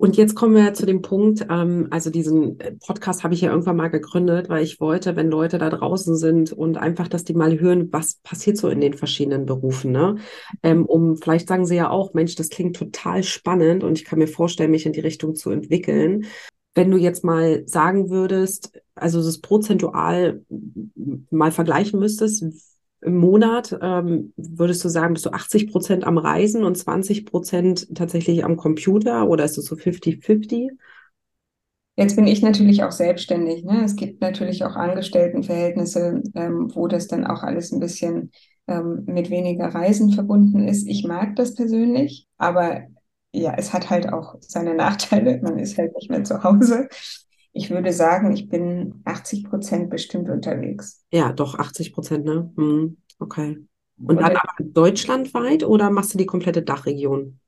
Und jetzt kommen wir zu dem Punkt, ähm, also diesen äh, Podcast habe ich ja irgendwann mal gegründet, weil ich wollte, wenn Leute da draußen sind und einfach, dass die mal hören, was passiert so in den verschiedenen Berufen, ne? Ähm, um, vielleicht sagen sie ja auch, Mensch, das klingt total spannend und ich kann mir vorstellen, mich in die Richtung zu entwickeln. Wenn du jetzt mal sagen würdest, also das prozentual mal vergleichen müsstest, im Monat, ähm, würdest du sagen, bist du 80 Prozent am Reisen und 20 Prozent tatsächlich am Computer oder ist es so 50-50? Jetzt bin ich natürlich auch selbstständig. Ne? Es gibt natürlich auch Angestelltenverhältnisse, ähm, wo das dann auch alles ein bisschen ähm, mit weniger Reisen verbunden ist. Ich mag das persönlich, aber ja, es hat halt auch seine Nachteile. Man ist halt nicht mehr zu Hause. Ich würde sagen, ich bin 80 Prozent bestimmt unterwegs. Ja, doch, 80 Prozent, ne? Hm, okay. Und, dann aber deutschlandweit oder machst du die komplette Dachregion?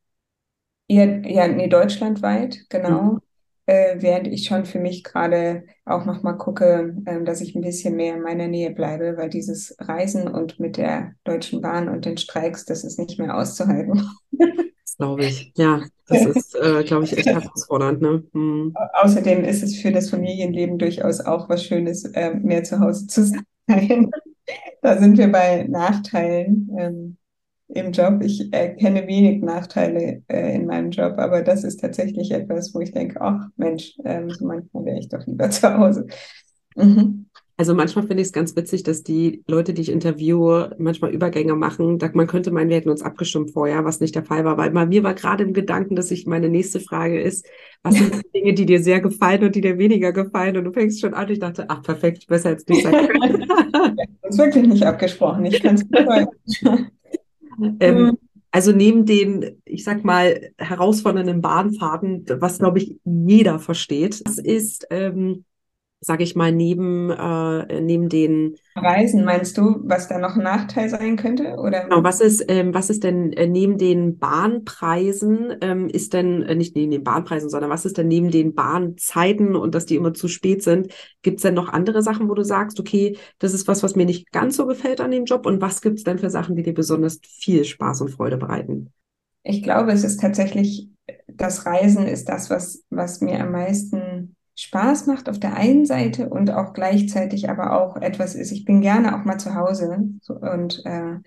Ja, ja, nee, deutschlandweit, genau. Mhm. Äh, während ich schon für mich gerade auch nochmal gucke, äh, dass ich ein bisschen mehr in meiner Nähe bleibe, weil dieses Reisen und mit der Deutschen Bahn und den Streiks, das ist nicht mehr auszuhalten. Das glaube ich. Ja, das ist, äh, glaube ich, echt herausfordernd. Ne? Hm. Außerdem ist es für das Familienleben durchaus auch was Schönes, äh, mehr zu Hause zu sein. da sind wir bei Nachteilen. Ähm, im Job. Ich äh, kenne wenig Nachteile äh, in meinem Job, aber das ist tatsächlich etwas, wo ich denke, ach Mensch, ähm, so manchmal wäre ich doch lieber zu Hause. Mhm. Also manchmal finde ich es ganz witzig, dass die Leute, die ich interviewe, manchmal Übergänge machen. Man könnte meinen, wir hätten uns abgestimmt vorher, was nicht der Fall war. Weil bei mir war gerade im Gedanken, dass ich meine nächste Frage ist, was sind die Dinge, die dir sehr gefallen und die dir weniger gefallen? Und du fängst schon an. Ich dachte, ach perfekt, besser als nicht sein können. das ist wirklich nicht abgesprochen. Ich kann es ähm. Also neben den, ich sag mal, herausfordernden Bahnfahrten, was glaube ich jeder versteht, das ist ähm, sage ich mal, neben, äh, neben den Reisen, meinst du, was da noch ein Nachteil sein könnte? Oder? Genau, was ist, ähm, was ist denn äh, neben den Bahnpreisen, ähm, ist denn, äh, nicht neben den Bahnpreisen, sondern was ist denn neben den Bahnzeiten und dass die immer zu spät sind? Gibt es denn noch andere Sachen, wo du sagst, okay, das ist was, was mir nicht ganz so gefällt an dem Job? Und was gibt es denn für Sachen, die dir besonders viel Spaß und Freude bereiten? Ich glaube, es ist tatsächlich, das Reisen ist das, was, was mir am meisten Spaß macht auf der einen Seite und auch gleichzeitig aber auch etwas ist, ich bin gerne auch mal zu Hause und äh,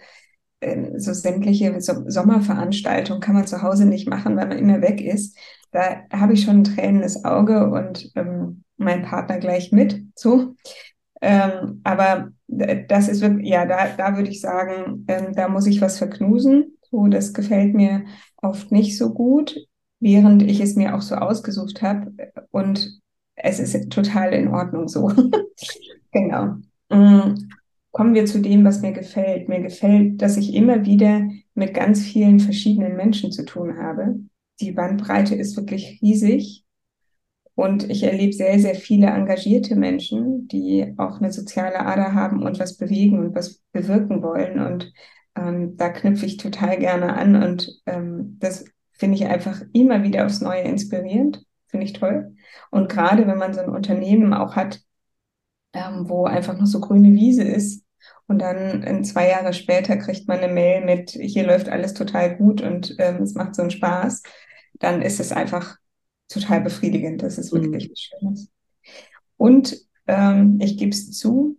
so sämtliche so Sommerveranstaltungen kann man zu Hause nicht machen, weil man immer weg ist. Da habe ich schon ein tränendes Auge und ähm, mein Partner gleich mit. So. Ähm, aber das ist wirklich, ja, da, da würde ich sagen, ähm, da muss ich was verknusen. So, das gefällt mir oft nicht so gut, während ich es mir auch so ausgesucht habe. Und es ist total in Ordnung so. genau. Mm, kommen wir zu dem, was mir gefällt. Mir gefällt, dass ich immer wieder mit ganz vielen verschiedenen Menschen zu tun habe. Die Bandbreite ist wirklich riesig. Und ich erlebe sehr, sehr viele engagierte Menschen, die auch eine soziale Ader haben und was bewegen und was bewirken wollen. Und ähm, da knüpfe ich total gerne an. Und ähm, das finde ich einfach immer wieder aufs Neue inspirierend. Finde ich toll. Und gerade wenn man so ein Unternehmen auch hat, ähm, wo einfach nur so grüne Wiese ist und dann zwei Jahre später kriegt man eine Mail mit, hier läuft alles total gut und ähm, es macht so einen Spaß, dann ist es einfach total befriedigend. Das ist wirklich mhm. was Schönes. Und ähm, ich gebe es zu,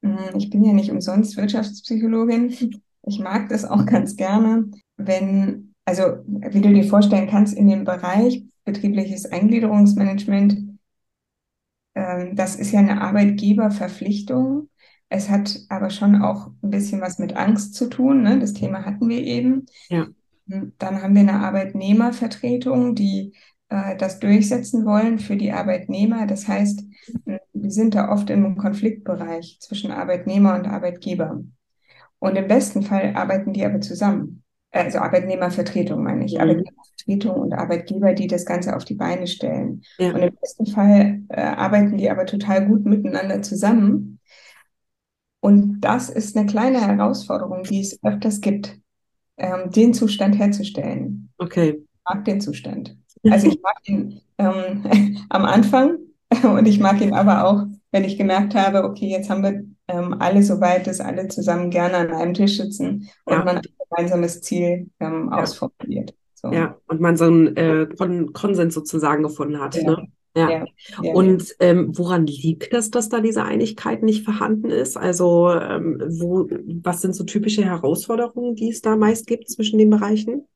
hm, ich bin ja nicht umsonst Wirtschaftspsychologin. Ich mag das auch ganz gerne, wenn, also wie du dir vorstellen kannst, in dem Bereich betriebliches Eingliederungsmanagement, ähm, das ist ja eine Arbeitgeberverpflichtung. Es hat aber schon auch ein bisschen was mit Angst zu tun. Ne? Das Thema hatten wir eben. Ja. Dann haben wir eine Arbeitnehmervertretung, die äh, das durchsetzen wollen für die Arbeitnehmer. Das heißt, wir sind da oft im Konfliktbereich zwischen Arbeitnehmer und Arbeitgeber. Und im besten Fall arbeiten die aber zusammen. Also Arbeitnehmervertretung meine ich. Mhm. Arbeitnehmervertretung und Arbeitgeber, die das Ganze auf die Beine stellen. Ja. Und im besten Fall äh, arbeiten die aber total gut miteinander zusammen. Und das ist eine kleine Herausforderung, die es öfters gibt, ähm, den Zustand herzustellen. Okay. Ich mag den Zustand. Also ich mag ihn ähm, am Anfang und ich mag ihn aber auch, wenn ich gemerkt habe, okay, jetzt haben wir ähm, alle so weit, dass alle zusammen gerne an einem Tisch sitzen und ja. man ein gemeinsames Ziel ähm, ja. ausformuliert. So. Ja, und man so einen äh, Kon Konsens sozusagen gefunden hat. Ja. Ne? Ja. ja. ja. Und ähm, woran liegt das, dass da diese Einigkeit nicht vorhanden ist? Also ähm, wo, was sind so typische Herausforderungen, die es da meist gibt zwischen den Bereichen?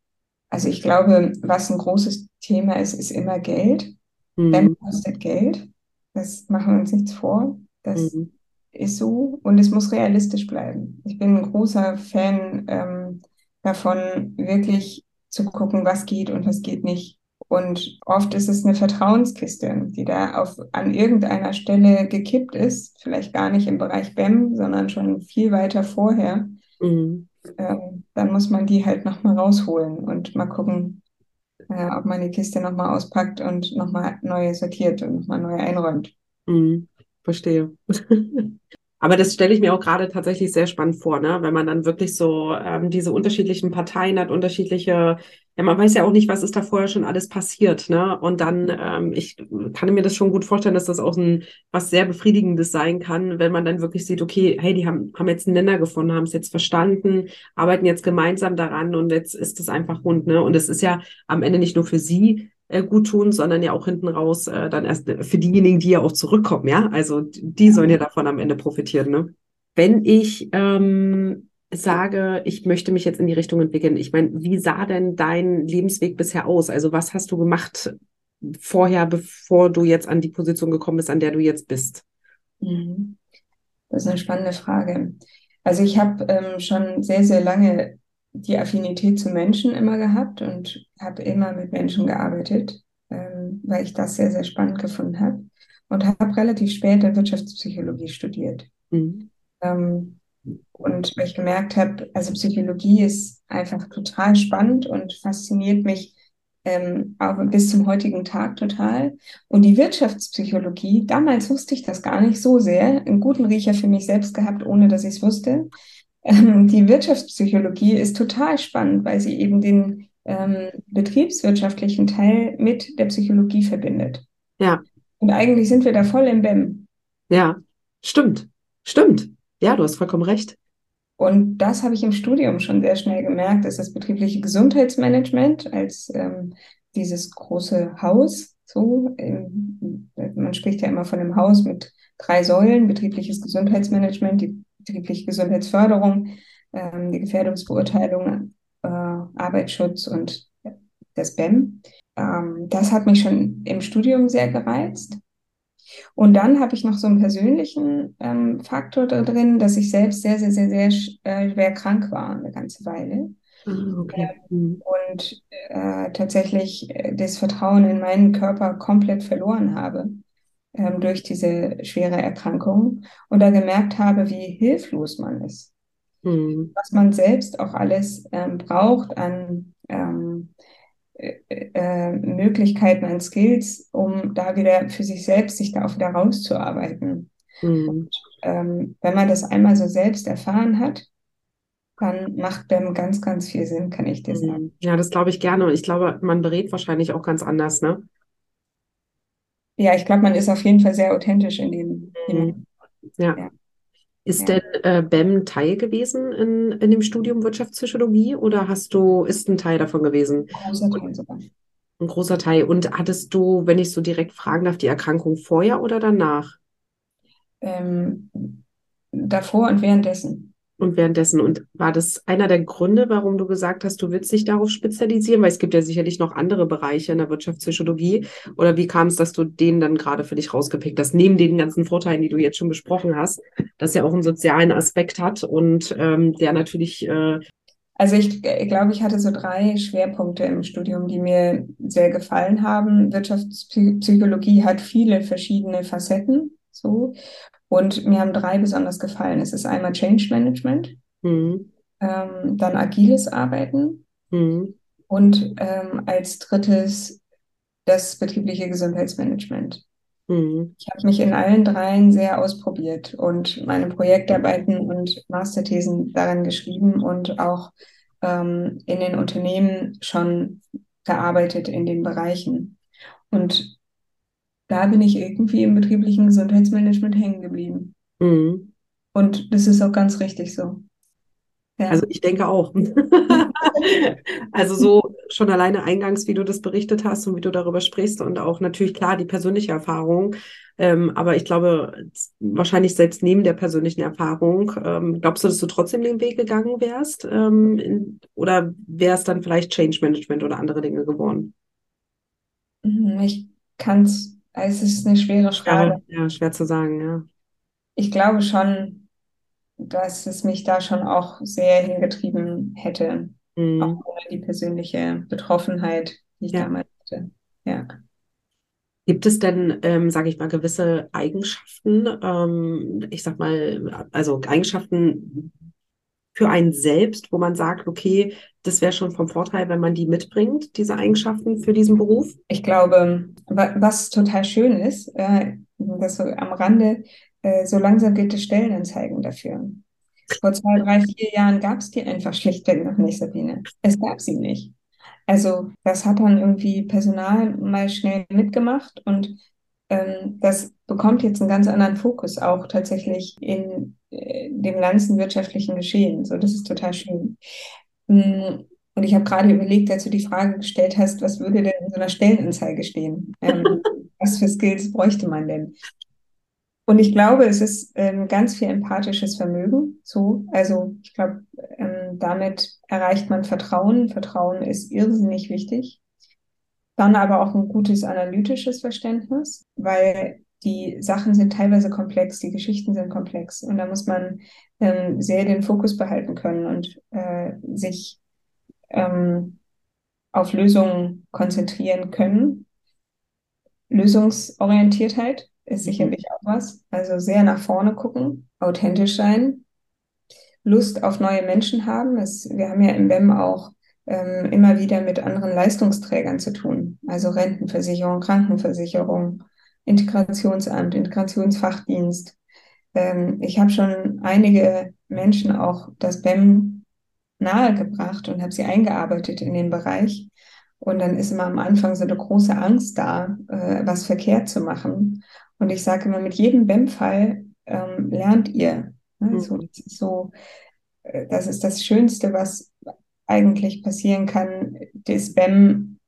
Also ich glaube, was ein großes Thema ist, ist immer Geld. Mhm. Dann kostet Geld. Das machen wir uns nichts vor. Das mhm ist so und es muss realistisch bleiben. Ich bin ein großer Fan ähm, davon, wirklich zu gucken, was geht und was geht nicht. Und oft ist es eine Vertrauenskiste, die da auf, an irgendeiner Stelle gekippt ist, vielleicht gar nicht im Bereich BEM, sondern schon viel weiter vorher. Mhm. Ähm, dann muss man die halt nochmal rausholen und mal gucken, äh, ob man die Kiste nochmal auspackt und nochmal neu sortiert und nochmal neu einräumt. Mhm. Verstehe. Aber das stelle ich mir auch gerade tatsächlich sehr spannend vor, ne? wenn man dann wirklich so ähm, diese unterschiedlichen Parteien hat, unterschiedliche, ja, man weiß ja auch nicht, was ist da vorher schon alles passiert, ne? Und dann, ähm, ich kann mir das schon gut vorstellen, dass das auch ein was sehr Befriedigendes sein kann, wenn man dann wirklich sieht, okay, hey, die haben, haben jetzt einen Nenner gefunden, haben es jetzt verstanden, arbeiten jetzt gemeinsam daran und jetzt ist es einfach rund, ne? Und es ist ja am Ende nicht nur für sie äh, gut tun, sondern ja auch hinten raus äh, dann erst für diejenigen, die ja auch zurückkommen, ja. Also die sollen ja davon am Ende profitieren, ne? Wenn ich ähm, sage, ich möchte mich jetzt in die Richtung entwickeln, ich meine, wie sah denn dein Lebensweg bisher aus? Also was hast du gemacht vorher, bevor du jetzt an die Position gekommen bist, an der du jetzt bist? Mhm. Das ist eine spannende Frage. Also ich habe ähm, schon sehr, sehr lange die Affinität zu Menschen immer gehabt und habe immer mit Menschen gearbeitet, ähm, weil ich das sehr, sehr spannend gefunden habe. Und habe relativ später Wirtschaftspsychologie studiert. Mhm. Ähm, und weil ich gemerkt habe, also Psychologie ist einfach total spannend und fasziniert mich ähm, aber bis zum heutigen Tag total. Und die Wirtschaftspsychologie, damals wusste ich das gar nicht so sehr, einen guten Riecher für mich selbst gehabt, ohne dass ich es wusste. Ähm, die Wirtschaftspsychologie ist total spannend, weil sie eben den ähm, betriebswirtschaftlichen Teil mit der Psychologie verbindet. Ja. Und eigentlich sind wir da voll im BEM. Ja, stimmt. Stimmt. Ja, du hast vollkommen recht. Und das habe ich im Studium schon sehr schnell gemerkt, dass das betriebliche Gesundheitsmanagement als ähm, dieses große Haus, so, ähm, man spricht ja immer von einem Haus mit drei Säulen, betriebliches Gesundheitsmanagement, die betriebliche Gesundheitsförderung, ähm, die Gefährdungsbeurteilung, äh, Arbeitsschutz und das BEM. Ähm, das hat mich schon im Studium sehr gereizt. Und dann habe ich noch so einen persönlichen ähm, Faktor da drin, dass ich selbst sehr, sehr, sehr, sehr äh, schwer krank war eine ganze Weile. Ah, okay. Ähm, und äh, tatsächlich äh, das Vertrauen in meinen Körper komplett verloren habe ähm, durch diese schwere Erkrankung und da gemerkt habe, wie hilflos man ist. Mhm. Was man selbst auch alles ähm, braucht an ähm, äh, äh, Möglichkeiten, an Skills, um da wieder für sich selbst sich da auch wieder rauszuarbeiten. Mhm. Und, ähm, wenn man das einmal so selbst erfahren hat, dann macht BEM ganz, ganz viel Sinn, kann ich dir hm. sagen. Ja, das glaube ich gerne. Und ich glaube, man berät wahrscheinlich auch ganz anders, ne? Ja, ich glaube, man ist auf jeden Fall sehr authentisch in dem. Mhm. Ja. ja. Ist ja. denn äh, BEM Teil gewesen in, in dem Studium Wirtschaftspsychologie oder hast du, ist ein Teil davon gewesen? Ein großer Teil sogar. Ein großer Teil. Und hattest du, wenn ich so direkt fragen darf, die Erkrankung vorher oder danach? Ähm, davor und währenddessen und währenddessen. Und war das einer der Gründe, warum du gesagt hast, du willst dich darauf spezialisieren? Weil es gibt ja sicherlich noch andere Bereiche in der Wirtschaftspsychologie. Oder wie kam es, dass du den dann gerade für dich rausgepickt hast? Neben den ganzen Vorteilen, die du jetzt schon besprochen hast, dass ja auch einen sozialen Aspekt hat und ähm, der natürlich. Äh also ich, ich glaube, ich hatte so drei Schwerpunkte im Studium, die mir sehr gefallen haben. Wirtschaftspsychologie hat viele verschiedene Facetten. So. Und mir haben drei besonders gefallen. Es ist einmal Change Management, mhm. ähm, dann agiles Arbeiten mhm. und ähm, als drittes das betriebliche Gesundheitsmanagement. Mhm. Ich habe mich in allen dreien sehr ausprobiert und meine Projektarbeiten und Masterthesen daran geschrieben und auch ähm, in den Unternehmen schon gearbeitet in den Bereichen. Und da bin ich irgendwie im betrieblichen Gesundheitsmanagement hängen geblieben. Mhm. Und das ist auch ganz richtig so. Ja. Also ich denke auch. also so schon alleine eingangs, wie du das berichtet hast und wie du darüber sprichst und auch natürlich klar die persönliche Erfahrung. Ähm, aber ich glaube, wahrscheinlich selbst neben der persönlichen Erfahrung, ähm, glaubst du, dass du trotzdem den Weg gegangen wärst? Ähm, in, oder wäre es dann vielleicht Change Management oder andere Dinge geworden? Mhm, ich kann es es ist eine schwere Frage. Ja, schwer zu sagen, ja. ich glaube schon, dass es mich da schon auch sehr hingetrieben hätte, mhm. auch ohne die persönliche Betroffenheit, die ich ja. damals hatte. Ja. Gibt es denn, ähm, sage ich mal, gewisse Eigenschaften, ähm, ich sag mal, also Eigenschaften für einen selbst, wo man sagt, okay, das wäre schon vom Vorteil, wenn man die mitbringt, diese Eigenschaften für diesen Beruf? Ich glaube, was total schön ist, äh, das so am Rande, äh, so langsam gibt es Stellenanzeigen dafür. Vor zwei, drei, vier Jahren gab es die einfach schlichtweg noch nicht, Sabine. Es gab sie nicht. Also das hat dann irgendwie Personal mal schnell mitgemacht und ähm, das bekommt jetzt einen ganz anderen Fokus auch tatsächlich in äh, dem ganzen wirtschaftlichen Geschehen. So, das ist total schön. Mm, und ich habe gerade überlegt, als du die Frage gestellt hast, was würde denn in so einer Stellenanzeige stehen? Ähm, was für Skills bräuchte man denn? Und ich glaube, es ist ähm, ganz viel empathisches Vermögen. So, also ich glaube, ähm, damit erreicht man Vertrauen. Vertrauen ist irrsinnig wichtig. Dann aber auch ein gutes analytisches Verständnis, weil die Sachen sind teilweise komplex, die Geschichten sind komplex und da muss man ähm, sehr den Fokus behalten können und äh, sich ähm, auf Lösungen konzentrieren können. Lösungsorientiertheit ist mhm. sicherlich auch was. Also sehr nach vorne gucken, authentisch sein, Lust auf neue Menschen haben. Es, wir haben ja im BEM auch ähm, immer wieder mit anderen Leistungsträgern zu tun, also Rentenversicherung, Krankenversicherung, Integrationsamt, Integrationsfachdienst. Ähm, ich habe schon einige Menschen auch das BEM nahegebracht und habe sie eingearbeitet in den Bereich. Und dann ist immer am Anfang so eine große Angst da, äh, was verkehrt zu machen. Und ich sage immer, mit jedem BEM-Fall ähm, lernt ihr. Ne? Mhm. So, das, ist so, äh, das ist das Schönste, was eigentlich passieren kann, das BEM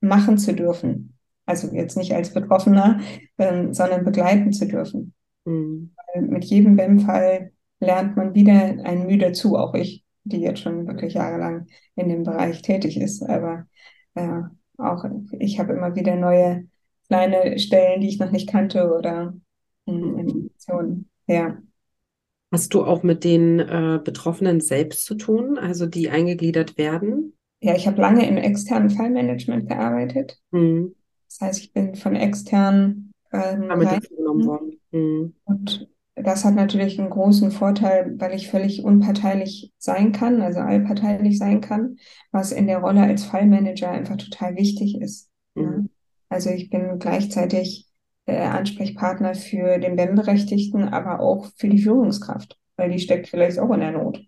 machen zu dürfen. Also jetzt nicht als Betroffener, ähm, sondern begleiten zu dürfen. Mhm. mit jedem BEM-Fall lernt man wieder ein Mühe dazu, auch ich, die jetzt schon wirklich jahrelang in dem Bereich tätig ist. Aber äh, auch ich habe immer wieder neue kleine Stellen, die ich noch nicht kannte oder hm, Informationen. Ja. Hast du auch mit den äh, Betroffenen selbst zu tun, also die eingegliedert werden? Ja, ich habe lange im externen Fallmanagement gearbeitet. Mhm. Das heißt, ich bin von extern ähm, genommen worden. Mhm. Und das hat natürlich einen großen Vorteil, weil ich völlig unparteilich sein kann, also allparteilich sein kann, was in der Rolle als Fallmanager einfach total wichtig ist. Mhm. Ja. Also ich bin gleichzeitig äh, Ansprechpartner für den BEM-Berechtigten, aber auch für die Führungskraft, weil die steckt vielleicht auch in der Not.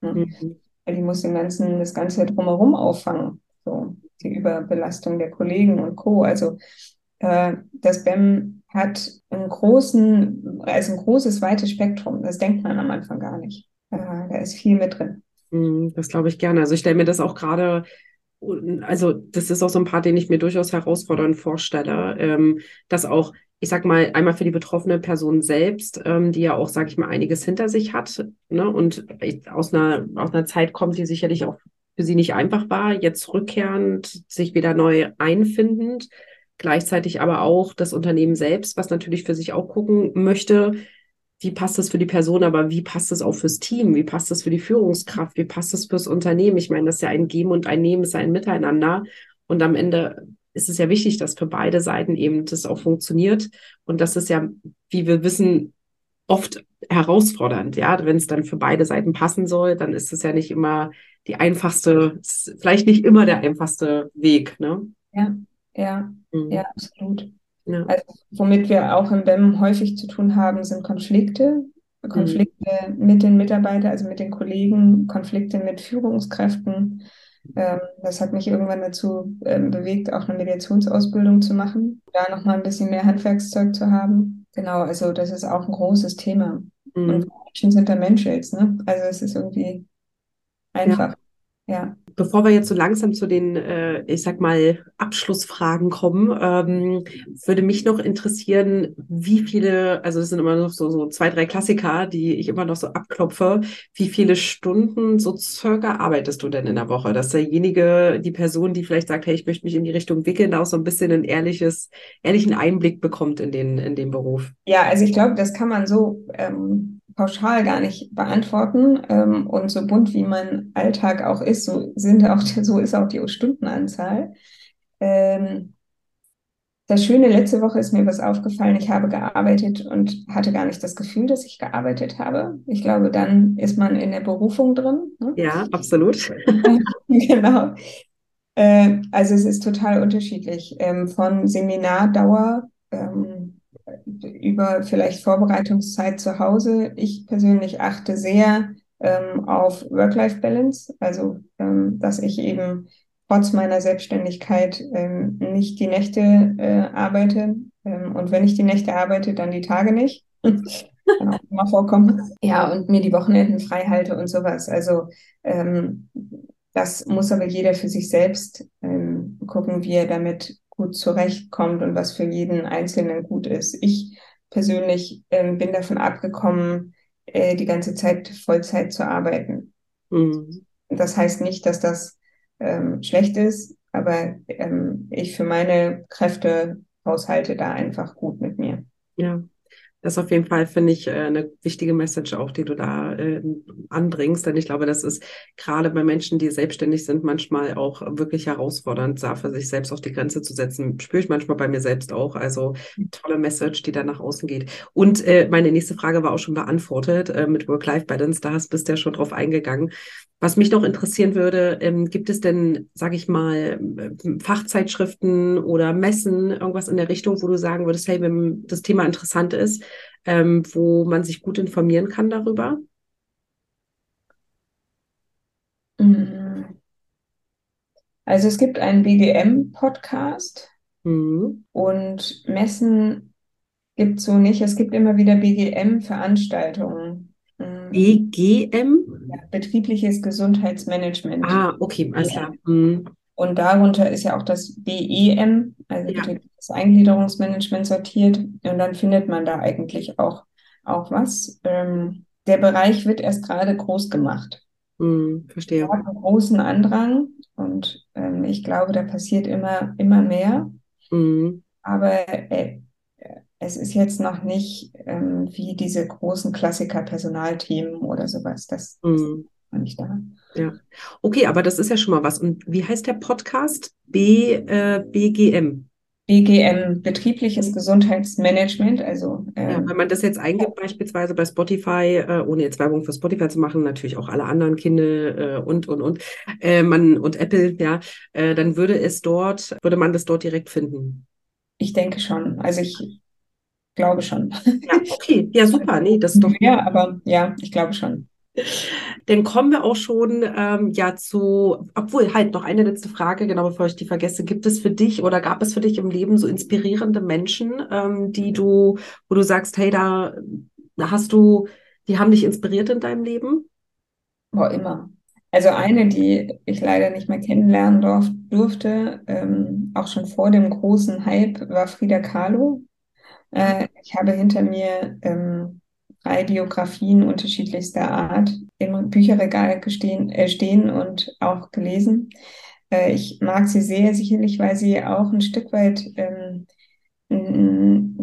Ne? Mhm. Weil die muss den ganzen, das Ganze drumherum auffangen. So, die Überbelastung der Kollegen und Co. Also äh, das BEM hat einen großen, also ein großes, weites Spektrum. Das denkt man am Anfang gar nicht. Äh, da ist viel mit drin. Mhm, das glaube ich gerne. Also ich stelle mir das auch gerade also das ist auch so ein Part, den ich mir durchaus herausfordernd vorstelle, ähm, dass auch, ich sag mal, einmal für die betroffene Person selbst, ähm, die ja auch, sag ich mal, einiges hinter sich hat, ne, und aus einer, aus einer Zeit kommt, die sicherlich auch für sie nicht einfach war, jetzt rückkehrend, sich wieder neu einfindend, gleichzeitig aber auch das Unternehmen selbst, was natürlich für sich auch gucken möchte, wie passt das für die Person, aber wie passt das auch fürs Team? Wie passt das für die Führungskraft? Wie passt das fürs Unternehmen? Ich meine, das ist ja ein Geben und ein Nehmen, ist ein Miteinander. Und am Ende ist es ja wichtig, dass für beide Seiten eben das auch funktioniert. Und das ist ja, wie wir wissen, oft herausfordernd. Ja, wenn es dann für beide Seiten passen soll, dann ist es ja nicht immer die einfachste, vielleicht nicht immer der einfachste Weg. Ne? Ja, ja, mhm. ja, absolut. Ja. Also, womit wir auch im BEM häufig zu tun haben, sind Konflikte. Konflikte mhm. mit den Mitarbeitern, also mit den Kollegen, Konflikte mit Führungskräften. Ähm, das hat mich irgendwann dazu ähm, bewegt, auch eine Mediationsausbildung zu machen, da nochmal ein bisschen mehr Handwerkszeug zu haben. Genau, also das ist auch ein großes Thema. Mhm. Und Menschen sind da Menschen, ne? Also es ist irgendwie einfach. Ja. ja. Bevor wir jetzt so langsam zu den, äh, ich sag mal, Abschlussfragen kommen, ähm, würde mich noch interessieren, wie viele, also das sind immer noch so, so zwei, drei Klassiker, die ich immer noch so abklopfe. Wie viele Stunden so circa arbeitest du denn in der Woche? Dass derjenige, die Person, die vielleicht sagt, hey, ich möchte mich in die Richtung wickeln, auch so ein bisschen ein ehrliches, ehrlichen Einblick bekommt in den, in den Beruf. Ja, also ich glaube, das kann man so ähm, pauschal gar nicht beantworten. Ähm, und so bunt wie mein Alltag auch ist, so sind auch, so ist auch die Stundenanzahl. Ähm, das Schöne, letzte Woche ist mir was aufgefallen. Ich habe gearbeitet und hatte gar nicht das Gefühl, dass ich gearbeitet habe. Ich glaube, dann ist man in der Berufung drin. Ne? Ja, absolut. genau. Äh, also es ist total unterschiedlich. Ähm, von Seminardauer ähm, über vielleicht Vorbereitungszeit zu Hause. Ich persönlich achte sehr ähm, auf Work-Life-Balance, also ähm, dass ich eben trotz meiner Selbstständigkeit ähm, nicht die Nächte äh, arbeite. Ähm, und wenn ich die Nächte arbeite, dann die Tage nicht. Kann auch immer vorkommen. Ja, und mir die Wochenenden frei halte und sowas. Also ähm, das muss aber jeder für sich selbst ähm, gucken, wie er damit gut zurechtkommt und was für jeden Einzelnen gut ist. Ich persönlich ähm, bin davon abgekommen, äh, die ganze Zeit Vollzeit zu arbeiten. Mhm. Das heißt nicht, dass das ähm, schlecht ist, aber ähm, ich für meine Kräfte haushalte da einfach gut mit mir. Ja. Das auf jeden Fall, finde ich, äh, eine wichtige Message auch, die du da äh, anbringst. Denn ich glaube, das ist gerade bei Menschen, die selbstständig sind, manchmal auch wirklich herausfordernd, da für sich selbst auf die Grenze zu setzen. Spüre ich manchmal bei mir selbst auch. Also tolle Message, die da nach außen geht. Und äh, meine nächste Frage war auch schon beantwortet äh, mit Work-Life-Balance. Da hast, bist du ja schon drauf eingegangen. Was mich noch interessieren würde, ähm, gibt es denn, sage ich mal, äh, Fachzeitschriften oder Messen, irgendwas in der Richtung, wo du sagen würdest, hey, wenn das Thema interessant ist, ähm, wo man sich gut informieren kann darüber? Mhm. Also es gibt einen BGM-Podcast mhm. und Messen gibt es so nicht. Es gibt immer wieder BGM-Veranstaltungen. BGM? Ja, betriebliches Gesundheitsmanagement. Ah, okay, alles klar. Mhm. Und darunter ist ja auch das BEM, also ja. Betriebliches Eingliederungsmanagement sortiert. Und dann findet man da eigentlich auch, auch was. Ähm, der Bereich wird erst gerade groß gemacht. Mhm, verstehe. Hat einen großen Andrang und ähm, ich glaube, da passiert immer, immer mehr. Mhm. Aber äh, es ist jetzt noch nicht ähm, wie diese großen Klassiker Personalthemen oder sowas. Das, mhm. ist nicht da. Ja. Okay, aber das ist ja schon mal was. Und wie heißt der Podcast? B, äh, BGM. BGM, betriebliches Gesundheitsmanagement. Also äh, ja, wenn man das jetzt eingibt, beispielsweise bei Spotify, äh, ohne jetzt Werbung für Spotify zu machen, natürlich auch alle anderen Kinder äh, und und und äh, man und Apple, ja, äh, dann würde es dort, würde man das dort direkt finden. Ich denke schon. Also ich glaube schon. Ja, okay, ja, super. Nee, das ist doch. Ja, aber ja, ich glaube schon. Dann kommen wir auch schon ähm, ja zu, obwohl halt noch eine letzte Frage, genau bevor ich die vergesse. Gibt es für dich oder gab es für dich im Leben so inspirierende Menschen, ähm, die du, wo du sagst, hey, da, hast du, die haben dich inspiriert in deinem Leben? Boah, immer. Also eine, die ich leider nicht mehr kennenlernen durf, durfte, ähm, auch schon vor dem großen Hype, war Frida Kahlo. Äh, ich habe hinter mir ähm, drei Biografien unterschiedlichster Art im Bücherregal gestehen, äh, stehen und auch gelesen. Äh, ich mag sie sehr, sicherlich, weil sie auch ein Stück weit, ähm,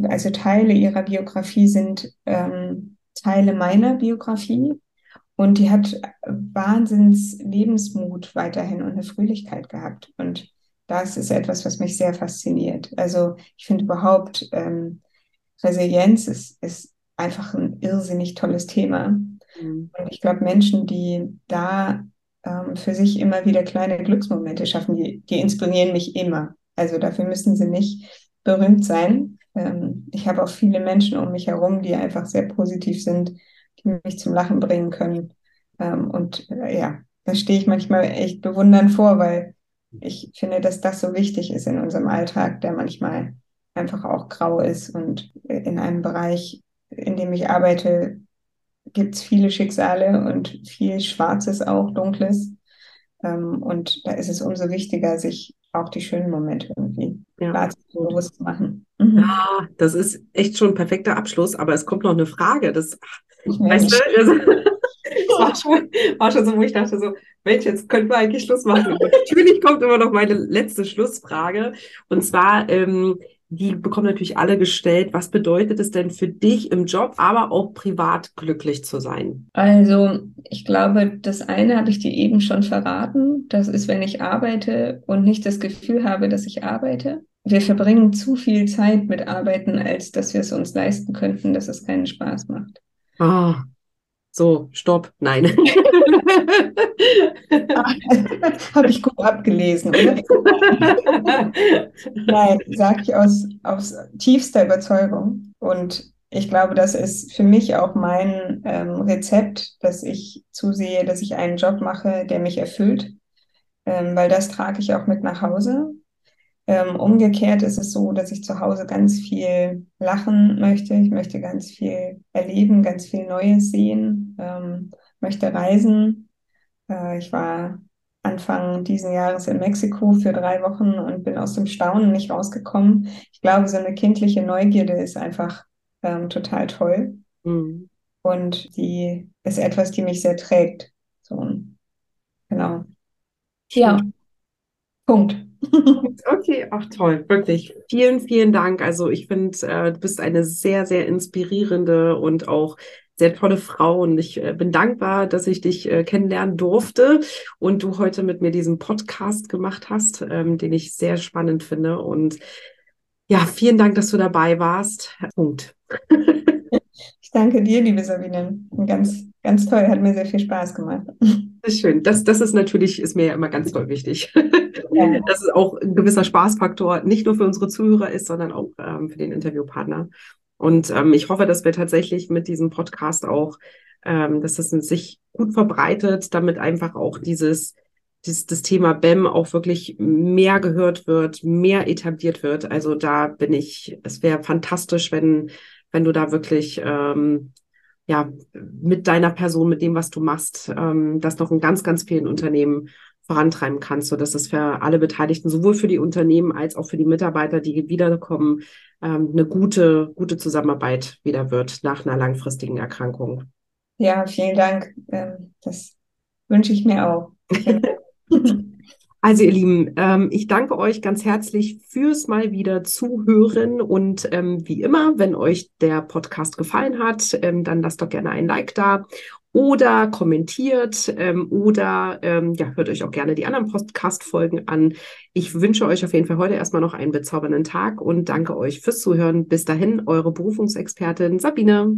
also Teile ihrer Biografie sind ähm, Teile meiner Biografie. Und die hat Wahnsinns Lebensmut weiterhin und eine Fröhlichkeit gehabt. Und das ist etwas, was mich sehr fasziniert. Also ich finde überhaupt, ähm, Resilienz ist, ist einfach ein irrsinnig tolles Thema. Mhm. Und ich glaube, Menschen, die da ähm, für sich immer wieder kleine Glücksmomente schaffen, die, die inspirieren mich immer. Also dafür müssen sie nicht berühmt sein. Ähm, ich habe auch viele Menschen um mich herum, die einfach sehr positiv sind, die mich zum Lachen bringen können. Ähm, und äh, ja, da stehe ich manchmal echt bewundernd vor, weil ich finde, dass das so wichtig ist in unserem Alltag, der manchmal einfach auch grau ist. Und in einem Bereich, in dem ich arbeite, gibt es viele Schicksale und viel Schwarzes auch, Dunkles. Ähm, und da ist es umso wichtiger, sich auch die schönen Momente irgendwie ja. bewusst zu machen. Mhm. Ja, das ist echt schon ein perfekter Abschluss, aber es kommt noch eine Frage. Das, weißt du, das war, schon, war schon so, wo ich dachte so, Mensch, jetzt könnten wir eigentlich Schluss machen. natürlich kommt immer noch meine letzte Schlussfrage. Und zwar, ähm, die bekommen natürlich alle gestellt. Was bedeutet es denn für dich im Job, aber auch privat glücklich zu sein? Also, ich glaube, das eine habe ich dir eben schon verraten. Das ist, wenn ich arbeite und nicht das Gefühl habe, dass ich arbeite. Wir verbringen zu viel Zeit mit Arbeiten, als dass wir es uns leisten könnten, dass es keinen Spaß macht. Ah, so, stopp, nein. Habe ich gut abgelesen, oder? nein, sage ich aus, aus tiefster Überzeugung. Und ich glaube, das ist für mich auch mein ähm, Rezept, dass ich zusehe, dass ich einen Job mache, der mich erfüllt, ähm, weil das trage ich auch mit nach Hause. Ähm, umgekehrt ist es so, dass ich zu Hause ganz viel lachen möchte. Ich möchte ganz viel erleben, ganz viel Neues sehen, ähm, möchte reisen. Äh, ich war Anfang diesen Jahres in Mexiko für drei Wochen und bin aus dem Staunen nicht rausgekommen. Ich glaube, so eine kindliche Neugierde ist einfach ähm, total toll. Mhm. Und die ist etwas, die mich sehr trägt. So, genau. Ja. Punkt. Okay, auch toll, wirklich. Vielen, vielen Dank. Also ich finde, äh, du bist eine sehr, sehr inspirierende und auch sehr tolle Frau und ich äh, bin dankbar, dass ich dich äh, kennenlernen durfte und du heute mit mir diesen Podcast gemacht hast, ähm, den ich sehr spannend finde. Und ja, vielen Dank, dass du dabei warst. Punkt. Ich danke dir, liebe Sabine. Ganz, ganz toll, hat mir sehr viel Spaß gemacht. Das ist schön. Das, das ist natürlich, ist mir ja immer ganz toll wichtig. Ja. Dass es auch ein gewisser Spaßfaktor nicht nur für unsere Zuhörer ist, sondern auch ähm, für den Interviewpartner. Und ähm, ich hoffe, dass wir tatsächlich mit diesem Podcast auch, ähm, dass das sich gut verbreitet, damit einfach auch dieses, dieses das Thema BEM auch wirklich mehr gehört wird, mehr etabliert wird. Also da bin ich, es wäre fantastisch, wenn wenn du da wirklich ähm, ja mit deiner Person, mit dem, was du machst, ähm, das noch in ganz, ganz vielen Unternehmen vorantreiben kannst, so dass es für alle Beteiligten, sowohl für die Unternehmen als auch für die Mitarbeiter, die wiederkommen, ähm, eine gute, gute Zusammenarbeit wieder wird nach einer langfristigen Erkrankung. Ja, vielen Dank. Ähm, das wünsche ich mir auch. Also ihr Lieben, ähm, ich danke euch ganz herzlich fürs mal wieder zuhören und ähm, wie immer, wenn euch der Podcast gefallen hat, ähm, dann lasst doch gerne ein Like da oder kommentiert ähm, oder ähm, ja, hört euch auch gerne die anderen Podcast-Folgen an. Ich wünsche euch auf jeden Fall heute erstmal noch einen bezaubernden Tag und danke euch fürs Zuhören. Bis dahin, eure Berufungsexpertin Sabine.